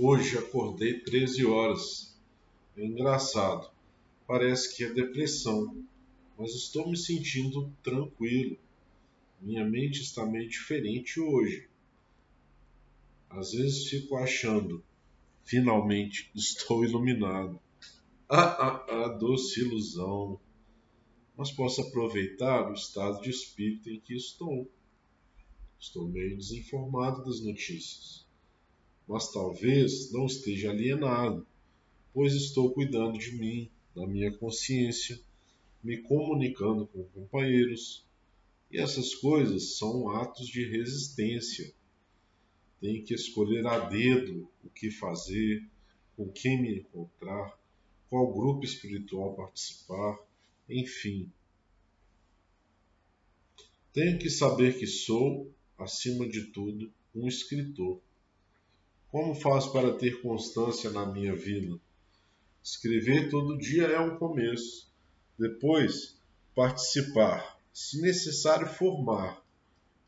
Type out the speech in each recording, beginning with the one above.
Hoje acordei 13 horas. É engraçado. Parece que é depressão, mas estou me sentindo tranquilo. Minha mente está meio diferente hoje. Às vezes fico achando, finalmente estou iluminado. Ah, ah, ah, doce ilusão. Mas posso aproveitar o estado de espírito em que estou. Estou meio desinformado das notícias. Mas talvez não esteja alienado, pois estou cuidando de mim, da minha consciência, me comunicando com companheiros, e essas coisas são atos de resistência. Tenho que escolher a dedo o que fazer, com quem me encontrar, qual grupo espiritual participar, enfim. Tenho que saber que sou, acima de tudo, um escritor. Como faço para ter constância na minha vida? Escrever todo dia é um começo. Depois, participar se necessário, formar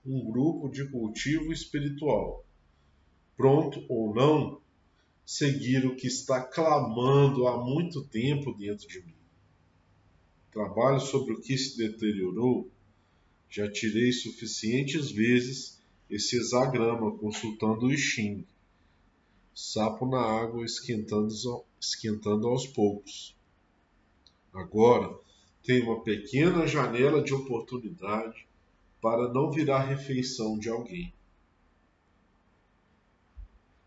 um grupo de cultivo espiritual. Pronto ou não, seguir o que está clamando há muito tempo dentro de mim. Trabalho sobre o que se deteriorou. Já tirei suficientes vezes esse hexagrama consultando o Xing. Sapo na água esquentando, esquentando aos poucos. Agora, tem uma pequena janela de oportunidade para não virar refeição de alguém.